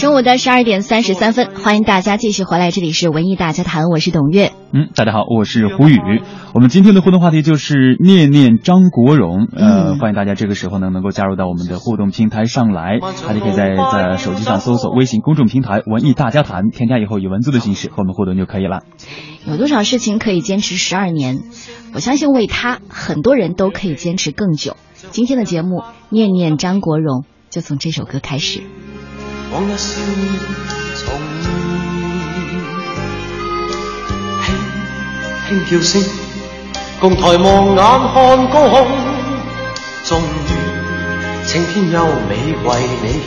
中午的十二点三十三分，欢迎大家继续回来，这里是文艺大家谈，我是董月。嗯，大家好，我是胡宇。我们今天的互动话题就是念念张国荣。呃，欢迎大家这个时候呢能够加入到我们的互动平台上来，大家可以在在手机上搜索微信公众平台“文艺大家谈”，添加以后以文字的形式和我们互动就可以了。有多少事情可以坚持十二年？我相信为他，很多人都可以坚持更久。今天的节目《念念张国荣》就从这首歌开始。往日笑面重现，轻轻叫声，共抬望眼看高空，终于青天优美为你献，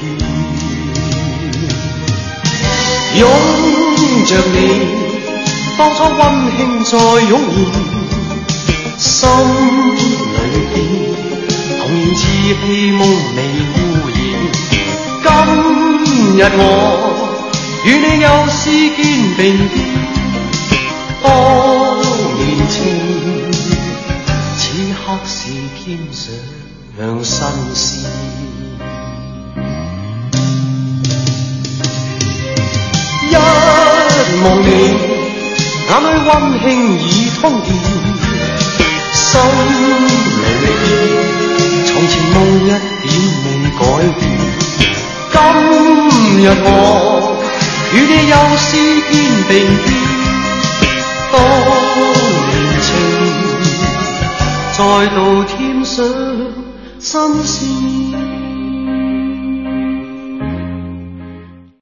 拥着你，当初温馨再涌现，心里边童年稚气梦未污，日我与你又是肩并肩，当年情，此刻是添上新鲜。一望你，眼里温馨已通电，心里边，从前梦一点未改变。若我与你又是肩并肩，当年情再度添上新鲜。